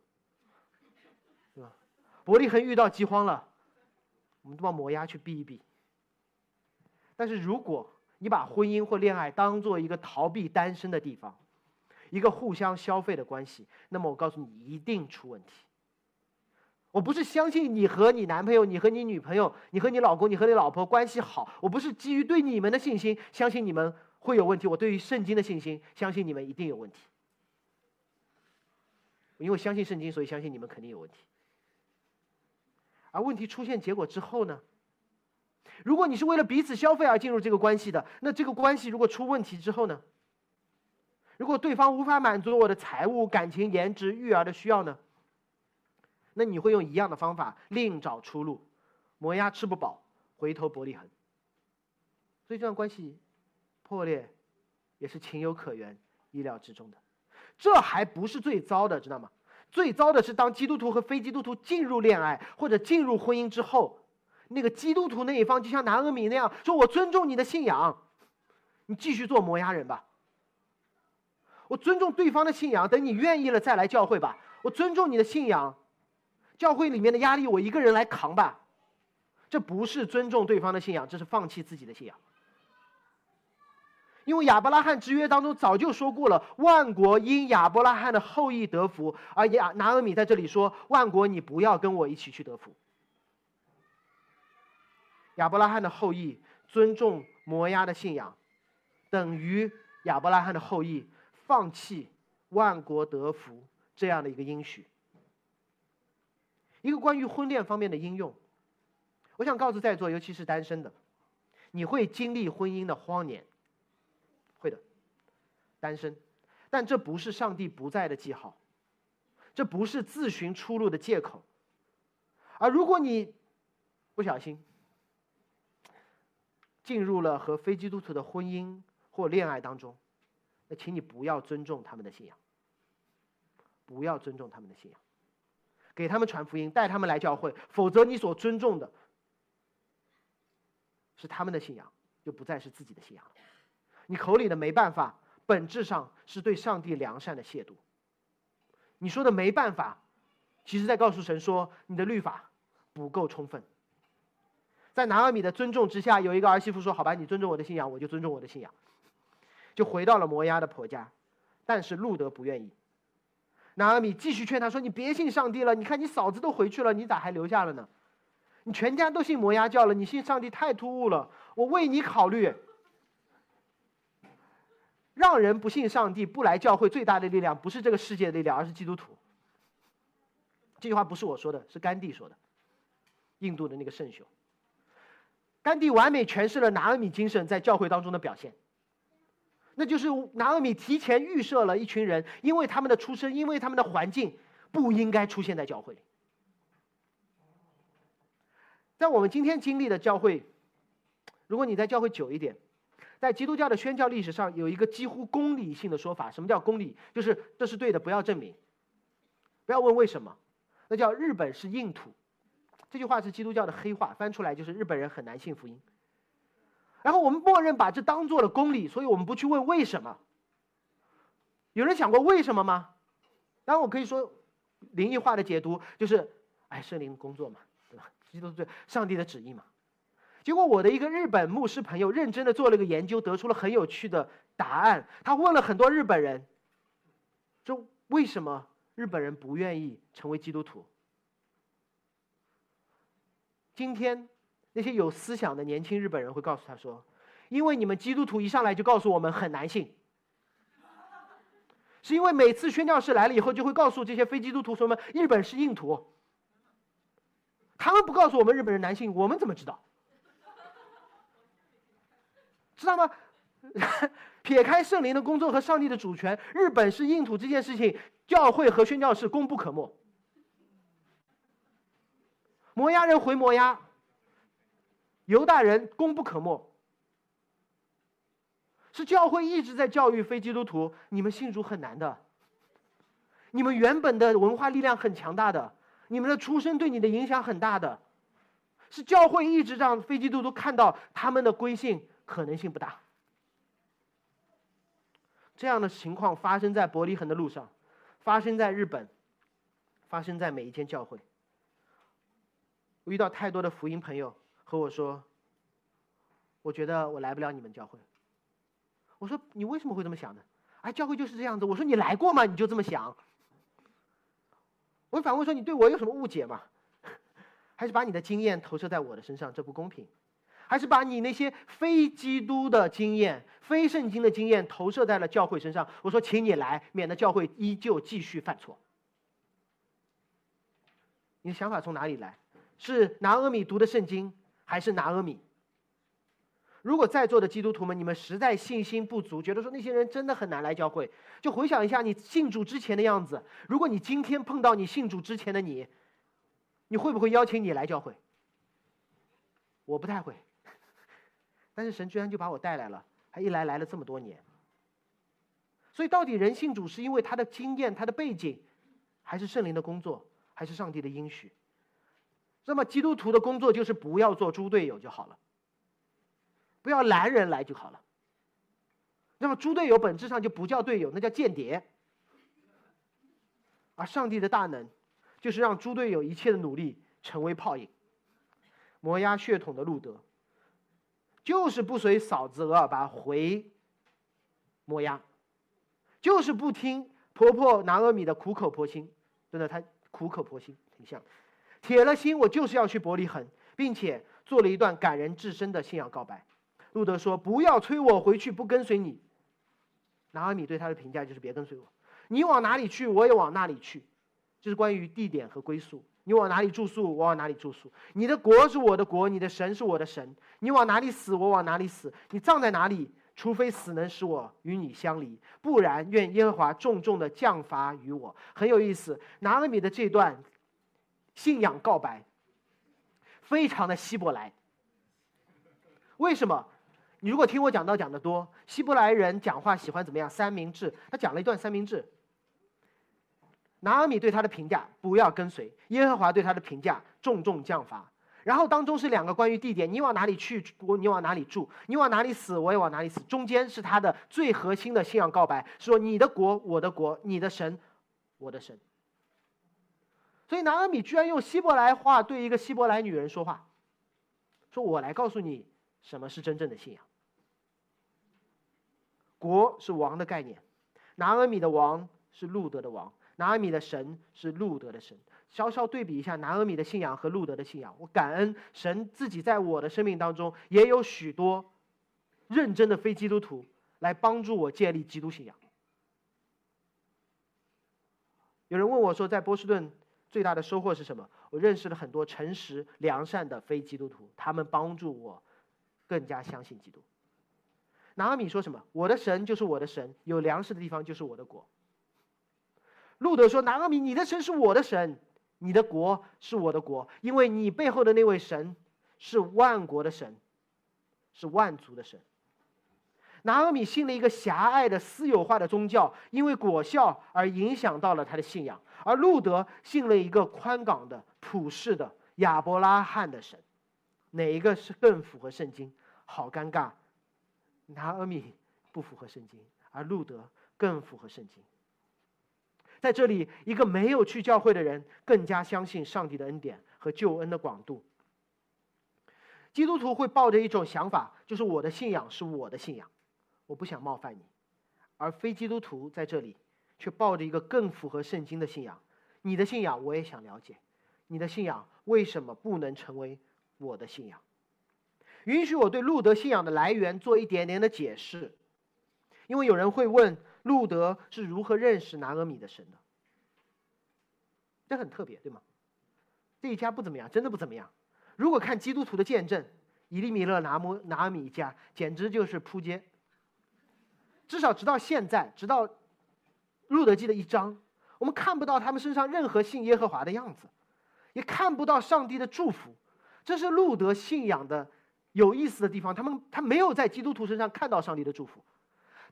对吧？”伯利恒遇到饥荒了，我们都把摩押去避一避。但是如果你把婚姻或恋爱当做一个逃避单身的地方，一个互相消费的关系，那么我告诉你，一定出问题。我不是相信你和你男朋友、你和你女朋友、你和你老公、你和你老婆关系好。我不是基于对你们的信心，相信你们会有问题。我对于圣经的信心，相信你们一定有问题。因为相信圣经，所以相信你们肯定有问题。而问题出现结果之后呢？如果你是为了彼此消费而进入这个关系的，那这个关系如果出问题之后呢？如果对方无法满足我的财务、感情、颜值、育儿的需要呢？那你会用一样的方法另找出路，磨牙吃不饱，回头薄利痕。所以这段关系破裂也是情有可原、意料之中的。这还不是最糟的，知道吗？最糟的是当基督徒和非基督徒进入恋爱或者进入婚姻之后，那个基督徒那一方就像拿俄米那样说：“我尊重你的信仰，你继续做磨牙人吧。我尊重对方的信仰，等你愿意了再来教会吧。我尊重你的信仰。”教会里面的压力，我一个人来扛吧，这不是尊重对方的信仰，这是放弃自己的信仰。因为亚伯拉罕之约当中早就说过了，万国因亚伯拉罕的后裔得福，而亚拿俄米在这里说，万国你不要跟我一起去得福。亚伯拉罕的后裔尊重摩押的信仰，等于亚伯拉罕的后裔放弃万国得福这样的一个应许。一个关于婚恋方面的应用，我想告诉在座，尤其是单身的，你会经历婚姻的荒年，会的，单身，但这不是上帝不在的记号，这不是自寻出路的借口，而如果你不小心进入了和非基督徒的婚姻或恋爱当中，那请你不要尊重他们的信仰，不要尊重他们的信仰。给他们传福音，带他们来教会，否则你所尊重的是他们的信仰，就不再是自己的信仰了。你口里的没办法，本质上是对上帝良善的亵渎。你说的没办法，其实在告诉神说你的律法不够充分。在拿尔米的尊重之下，有一个儿媳妇说：“好吧，你尊重我的信仰，我就尊重我的信仰。”就回到了摩押的婆家，但是路德不愿意。拿阿米继续劝他说：“你别信上帝了，你看你嫂子都回去了，你咋还留下了呢？”你全家都信摩押教了，你信上帝太突兀了。我为你考虑，让人不信上帝、不来教会最大的力量，不是这个世界的力量，而是基督徒。这句话不是我说的，是甘地说的，印度的那个圣雄。甘地完美诠释了拿阿米精神在教会当中的表现。那就是拿阿米提前预设了一群人，因为他们的出身，因为他们的环境，不应该出现在教会里。在我们今天经历的教会，如果你在教会久一点，在基督教的宣教历史上有一个几乎公理性的说法，什么叫公理？就是这是对的，不要证明，不要问为什么，那叫日本是硬土。这句话是基督教的黑话，翻出来就是日本人很难信福音。然后我们默认把这当做了公理，所以我们不去问为什么。有人想过为什么吗？当然，我可以说灵异化的解读就是，哎，圣灵工作嘛，对吧？基督是上帝的旨意嘛。结果我的一个日本牧师朋友认真的做了一个研究，得出了很有趣的答案。他问了很多日本人，就为什么日本人不愿意成为基督徒？今天，那些有思想的年轻日本人会告诉他说：“因为你们基督徒一上来就告诉我们很难信，是因为每次宣教士来了以后，就会告诉这些非基督徒说们日本是硬土。他们不告诉我们日本人难信，我们怎么知道？知道吗？撇开圣灵的工作和上帝的主权，日本是硬土这件事情，教会和宣教士功不可没。”摩押人回摩押，犹大人功不可没。是教会一直在教育非基督徒，你们信主很难的，你们原本的文化力量很强大的，你们的出身对你的影响很大的，是教会一直让非基督徒看到他们的归信可能性不大。这样的情况发生在伯利恒的路上，发生在日本，发生在每一间教会。我遇到太多的福音朋友和我说：“我觉得我来不了你们教会。”我说：“你为什么会这么想呢？”哎，教会就是这样子。我说：“你来过吗？你就这么想？”我反问说：“你对我有什么误解吗？还是把你的经验投射在我的身上？这不公平。还是把你那些非基督的经验、非圣经的经验投射在了教会身上？”我说：“请你来，免得教会依旧继续犯错。”你的想法从哪里来？是拿阿米读的圣经，还是拿阿米？如果在座的基督徒们，你们实在信心不足，觉得说那些人真的很难来教会，就回想一下你信主之前的样子。如果你今天碰到你信主之前的你，你会不会邀请你来教会？我不太会，但是神居然就把我带来了，还一来来了这么多年。所以，到底人信主是因为他的经验、他的背景，还是圣灵的工作，还是上帝的应许？那么基督徒的工作就是不要做猪队友就好了，不要拦人来就好了。那么猪队友本质上就不叫队友，那叫间谍。而上帝的大能，就是让猪队友一切的努力成为泡影。摩押血统的路德，就是不随嫂子俄尔巴回摩押，就是不听婆婆拿阿米的苦口婆心，真的，他苦口婆心挺像。铁了心，我就是要去伯利恒，并且做了一段感人至深的信仰告白。路德说：“不要催我回去，不跟随你。”拿阿米对他的评价就是：“别跟随我，你往哪里去，我也往那里去。”这是关于地点和归宿。你往哪里住宿，我往哪里住宿。你的国是我的国，你的神是我的神。你往哪里死，我往哪里死。你葬在哪里？除非死能使我与你相离，不然愿耶和华重重的降罚于我。很有意思，拿阿米的这段。信仰告白，非常的希伯来。为什么？你如果听我讲到讲的多，希伯来人讲话喜欢怎么样？三明治。他讲了一段三明治。拿阿米对他的评价：不要跟随。耶和华对他的评价：重重降罚。然后当中是两个关于地点：你往哪里去，我你往哪里住；你往哪里死，我也往哪里死。中间是他的最核心的信仰告白：说你的国，我的国；你的神，我的神。所以拿阿米居然用希伯来话对一个希伯来女人说话，说我来告诉你什么是真正的信仰。国是王的概念，拿阿米的王是路德的王，拿俄米的神是路德的神。稍稍对比一下拿俄米的信仰和路德的信仰，我感恩神自己在我的生命当中也有许多认真的非基督徒来帮助我建立基督信仰。有人问我说，在波士顿最大的收获是什么？我认识了很多诚实良善的非基督徒，他们帮助我更加相信基督。拿阿米说什么？我的神就是我的神，有粮食的地方就是我的国。路德说：“拿阿米，你的神是我的神，你的国是我的国，因为你背后的那位神是万国的神，是万族的神。”拿阿米信了一个狭隘的私有化的宗教，因为果效而影响到了他的信仰；而路德信了一个宽广的、普世的亚伯拉罕的神，哪一个是更符合圣经？好尴尬。拿阿米不符合圣经，而路德更符合圣经。在这里，一个没有去教会的人更加相信上帝的恩典和救恩的广度。基督徒会抱着一种想法，就是我的信仰是我的信仰，我不想冒犯你；而非基督徒在这里却抱着一个更符合圣经的信仰，你的信仰我也想了解，你的信仰为什么不能成为我的信仰？允许我对路德信仰的来源做一点点的解释，因为有人会问路德是如何认识拿俄米的神的，这很特别，对吗？这一家不怎么样，真的不怎么样。如果看基督徒的见证，以利米勒、拿摩、拿俄米一家简直就是扑街。至少直到现在，直到路德记的一章，我们看不到他们身上任何信耶和华的样子，也看不到上帝的祝福。这是路德信仰的。有意思的地方，他们他没有在基督徒身上看到上帝的祝福，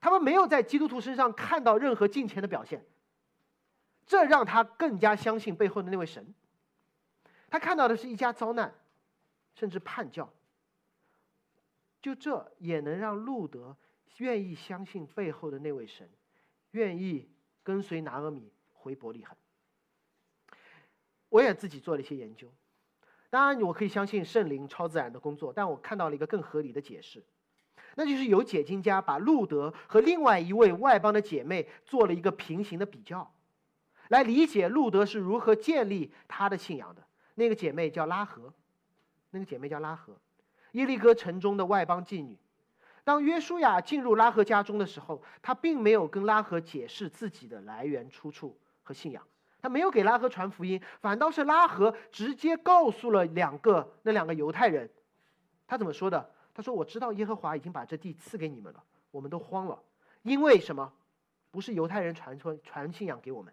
他们没有在基督徒身上看到任何金钱的表现，这让他更加相信背后的那位神。他看到的是一家遭难，甚至叛教。就这也能让路德愿意相信背后的那位神，愿意跟随拿阿米回伯利恒。我也自己做了一些研究。当然，我可以相信圣灵超自然的工作，但我看到了一个更合理的解释，那就是有解经家把路德和另外一位外邦的姐妹做了一个平行的比较，来理解路德是如何建立他的信仰的。那个姐妹叫拉合，那个姐妹叫拉合，耶利哥城中的外邦妓女。当约书亚进入拉合家中的时候，他并没有跟拉合解释自己的来源、出处和信仰。他没有给拉合传福音，反倒是拉合直接告诉了两个那两个犹太人，他怎么说的？他说：“我知道耶和华已经把这地赐给你们了，我们都慌了，因为什么？不是犹太人传传传信仰给我们，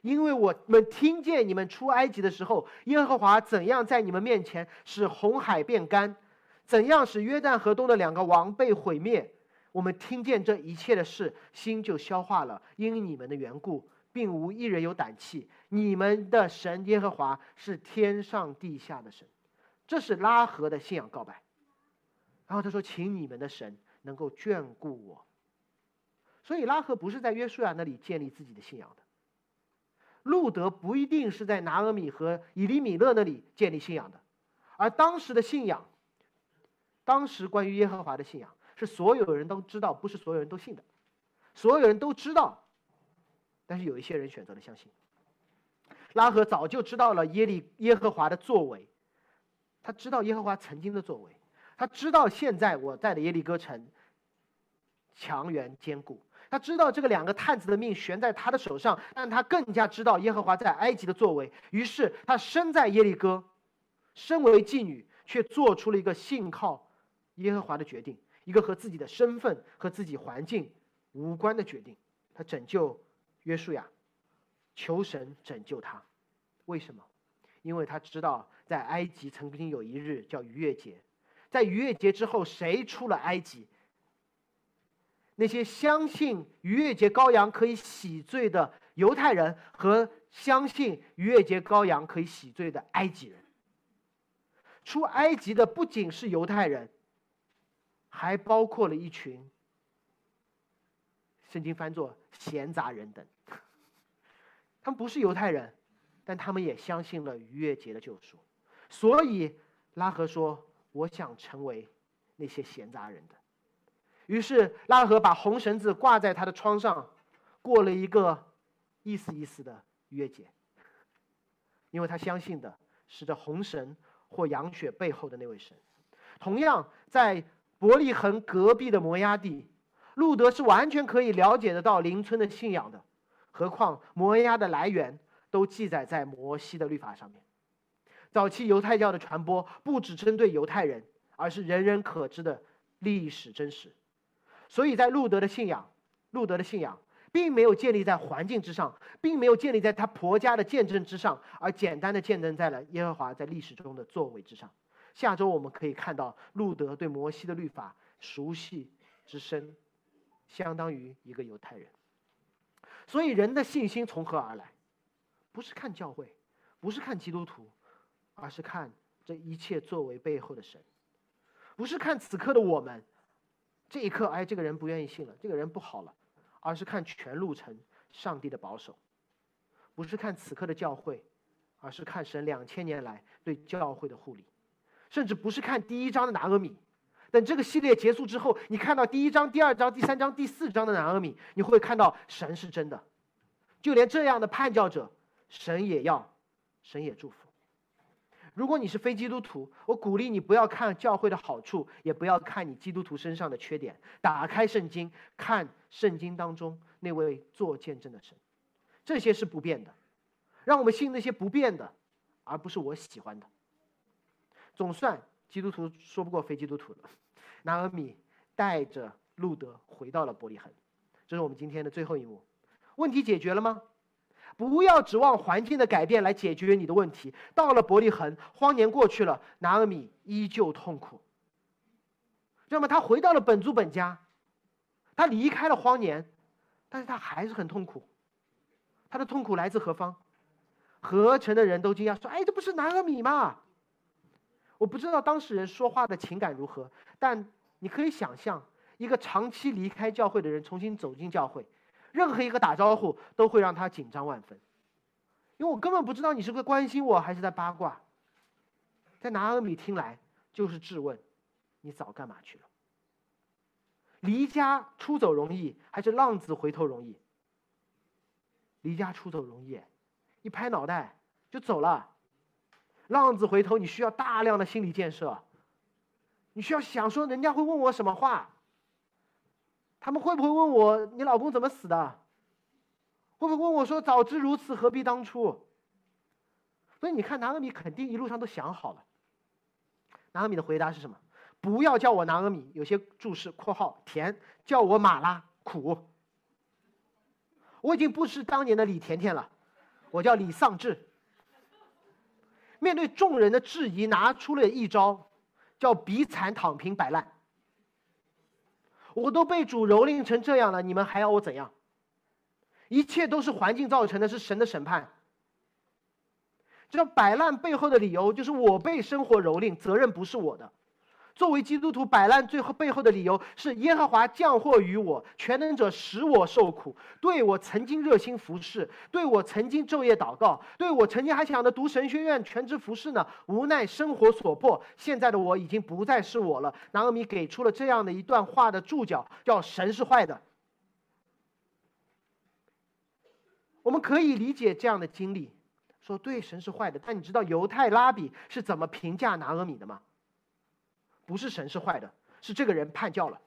因为我们听见你们出埃及的时候，耶和华怎样在你们面前使红海变干，怎样使约旦河东的两个王被毁灭，我们听见这一切的事，心就消化了，因你们的缘故。”并无一人有胆气。你们的神耶和华是天上地下的神，这是拉合的信仰告白。然后他说：“请你们的神能够眷顾我。”所以拉合不是在约书亚那里建立自己的信仰的。路德不一定是在拿俄米和以利米勒那里建立信仰的，而当时的信仰，当时关于耶和华的信仰是所有人都知道，不是所有人都信的，所有人都知道。但是有一些人选择了相信。拉合早就知道了耶利耶和华的作为，他知道耶和华曾经的作为，他知道现在我在的耶利哥城强援坚固，他知道这个两个探子的命悬在他的手上，但他更加知道耶和华在埃及的作为。于是他身在耶利哥，身为妓女，却做出了一个信靠耶和华的决定，一个和自己的身份和自己环境无关的决定。他拯救。约书亚求神拯救他，为什么？因为他知道在埃及曾经有一日叫逾越节，在逾越节之后，谁出了埃及？那些相信逾越节羔羊可以洗罪的犹太人和相信逾越节羔羊可以洗罪的埃及人。出埃及的不仅是犹太人，还包括了一群。圣经翻作闲杂人等，他们不是犹太人，但他们也相信了逾越节的救赎。所以拉合说：“我想成为那些闲杂人的。”于是拉合把红绳子挂在他的窗上，过了一个一丝一丝的逾越节，因为他相信的是这红绳或羊血背后的那位神。同样，在伯利恒隔壁的摩崖地，路德是完全可以了解得到邻村的信仰的。何况摩押的来源都记载在摩西的律法上面。早期犹太教的传播不只针对犹太人，而是人人可知的历史真实。所以在路德的信仰，路德的信仰并没有建立在环境之上，并没有建立在他婆家的见证之上，而简单的见证在了耶和华在历史中的作为之上。下周我们可以看到路德对摩西的律法熟悉之深，相当于一个犹太人。所以人的信心从何而来？不是看教会，不是看基督徒，而是看这一切作为背后的神。不是看此刻的我们，这一刻，哎，这个人不愿意信了，这个人不好了，而是看全路程上帝的保守。不是看此刻的教会，而是看神两千年来对教会的护理。甚至不是看第一章的拿阿米。等这个系列结束之后，你看到第一章、第二章、第三章、第四章的拿阿米，你会看到神是真的。就连这样的叛教者，神也要，神也祝福。如果你是非基督徒，我鼓励你不要看教会的好处，也不要看你基督徒身上的缺点。打开圣经，看圣经当中那位做见证的神，这些是不变的。让我们信那些不变的，而不是我喜欢的。总算基督徒说不过非基督徒了。拿俄米带着路德回到了伯利恒，这是我们今天的最后一幕。问题解决了吗？不要指望环境的改变来解决你的问题。到了伯利恒，荒年过去了，拿俄米依旧痛苦。那么他回到了本族本家，他离开了荒年，但是他还是很痛苦。他的痛苦来自何方？合成的人都惊讶说：“哎，这不是拿俄米吗？”我不知道当事人说话的情感如何，但你可以想象，一个长期离开教会的人重新走进教会，任何一个打招呼都会让他紧张万分，因为我根本不知道你是在关心我还是在八卦。在拿阿米听来就是质问：你早干嘛去了？离家出走容易还是浪子回头容易？离家出走容易，一拍脑袋就走了。浪子回头，你需要大量的心理建设。你需要想说，人家会问我什么话？他们会不会问我，你老公怎么死的？会不会问我说，早知如此，何必当初？所以你看，拿阿米肯定一路上都想好了。拿阿米的回答是什么？不要叫我拿阿米，有些注释（括号甜），叫我马拉苦。我已经不是当年的李甜甜了，我叫李丧志。面对众人的质疑，拿出了一招，叫比惨躺平摆烂。我都被主蹂躏成这样了，你们还要我怎样？一切都是环境造成的，是神的审判。这摆烂背后的理由，就是我被生活蹂躏，责任不是我的。作为基督徒摆烂，最后背后的理由是耶和华降祸于我，全能者使我受苦。对我曾经热心服侍，对我曾经昼夜祷告，对我曾经还想着读神学院全职服侍呢。无奈生活所迫，现在的我已经不再是我了。拿俄米给出了这样的一段话的注脚，叫“神是坏的”。我们可以理解这样的经历，说对神是坏的。但你知道犹太拉比是怎么评价拿俄米的吗？不是神是坏的，是这个人叛教了。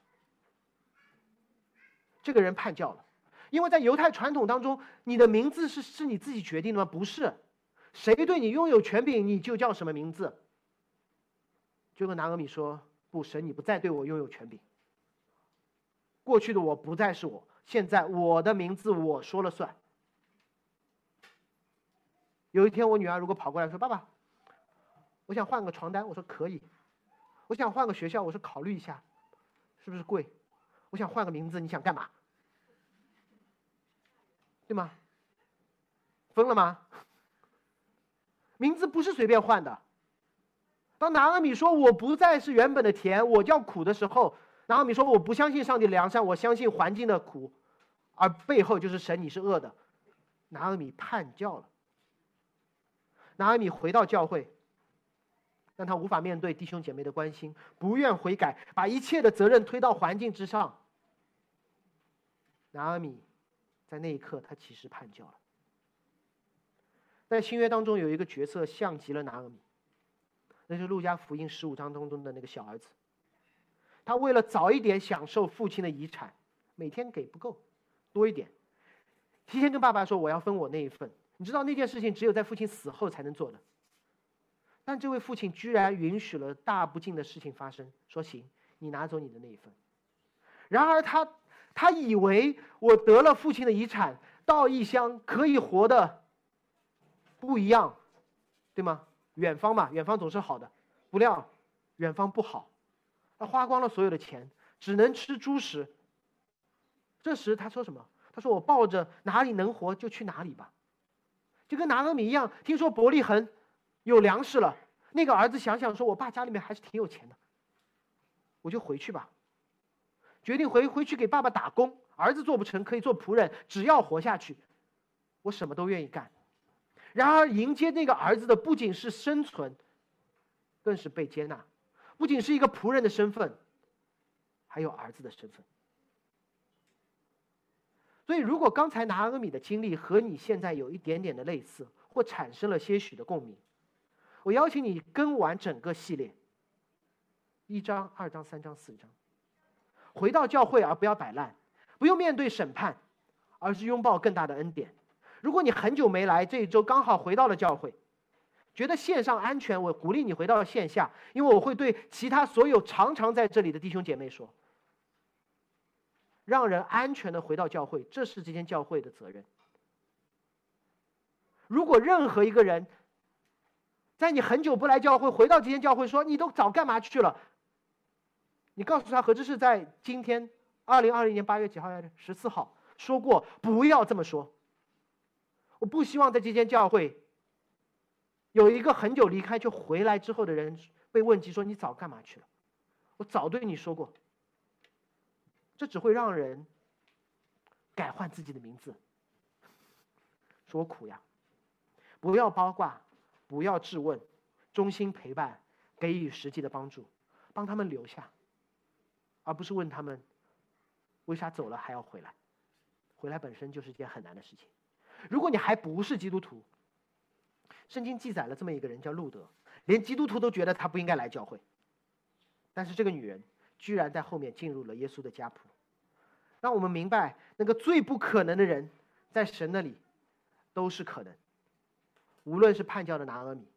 这个人叛教了，因为在犹太传统当中，你的名字是是你自己决定的吗？不是，谁对你拥有权柄，你就叫什么名字。就跟拿俄米说：“不，神，你不再对我拥有权柄。过去的我不再是我，现在我的名字我说了算。”有一天，我女儿如果跑过来说：“爸爸，我想换个床单。”我说：“可以。”我想换个学校，我说考虑一下，是不是贵？我想换个名字，你想干嘛？对吗？疯了吗？名字不是随便换的。当拿阿米说我不再是原本的甜，我叫苦的时候，拿阿米说我不相信上帝良善，我相信环境的苦，而背后就是神你是恶的。拿阿米叛教了。拿阿米回到教会。但他无法面对弟兄姐妹的关心，不愿悔改，把一切的责任推到环境之上。拿阿米，在那一刻，他其实叛教了。在新约当中有一个角色像极了拿俄米，那是路加福音十五章当中的那个小儿子。他为了早一点享受父亲的遗产，每天给不够，多一点，提前跟爸爸说我要分我那一份。你知道那件事情只有在父亲死后才能做的，但这位父亲居然允许了大不敬的事情发生，说行，你拿走你的那一份。然而他他以为我得了父亲的遗产，到异乡可以活的不一样，对吗？远方嘛，远方总是好的，不料远方不好。他花光了所有的钱，只能吃猪食。这时他说什么？他说：“我抱着哪里能活就去哪里吧。”就跟拿俄米一样，听说伯利恒有粮食了，那个儿子想想说：“我爸家里面还是挺有钱的，我就回去吧。”决定回回去给爸爸打工。儿子做不成可以做仆人，只要活下去，我什么都愿意干。然而迎接那个儿子的不仅是生存，更是被接纳。不仅是一个仆人的身份，还有儿子的身份。所以，如果刚才拿阿米的经历和你现在有一点点的类似，或产生了些许的共鸣，我邀请你跟完整个系列，一章、二章、三章、四章，回到教会而不要摆烂，不用面对审判，而是拥抱更大的恩典。如果你很久没来，这一周刚好回到了教会。觉得线上安全，我鼓励你回到线下，因为我会对其他所有常常在这里的弟兄姐妹说：，让人安全的回到教会，这是这间教会的责任。如果任何一个人，在你很久不来教会，回到这间教会说你都早干嘛去了？你告诉他何志是在今天二零二零年八月几号来着？十四号说过不要这么说。我不希望在这间教会。有一个很久离开却回来之后的人被问及说：“你早干嘛去了？”我早对你说过，这只会让人改换自己的名字，说我苦呀。不要八卦，不要质问，衷心陪伴，给予实际的帮助，帮他们留下，而不是问他们为啥走了还要回来。回来本身就是一件很难的事情。如果你还不是基督徒，圣经记载了这么一个人叫路德，连基督徒都觉得他不应该来教会，但是这个女人居然在后面进入了耶稣的家谱，让我们明白那个最不可能的人，在神那里都是可能。无论是叛教的拿阿米，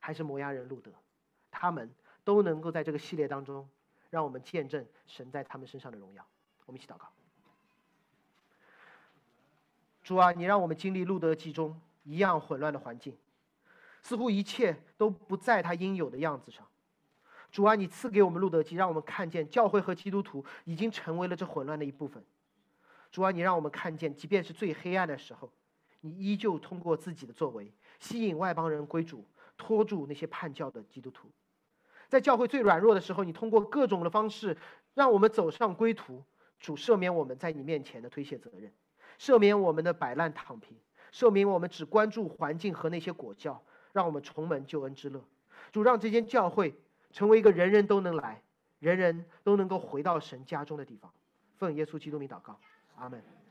还是摩押人路德，他们都能够在这个系列当中，让我们见证神在他们身上的荣耀。我们一起祷告，主啊，你让我们经历路德记中。一样混乱的环境，似乎一切都不在他应有的样子上。主啊，你赐给我们路德记，让我们看见教会和基督徒已经成为了这混乱的一部分。主啊，你让我们看见，即便是最黑暗的时候，你依旧通过自己的作为吸引外邦人归主，拖住那些叛教的基督徒。在教会最软弱的时候，你通过各种的方式让我们走上归途。主赦免我们在你面前的推卸责任，赦免我们的摆烂躺平。赦免我们只关注环境和那些果教，让我们重门救恩之乐。主让这间教会成为一个人人都能来、人人都能够回到神家中的地方。奉耶稣基督名祷告，阿门。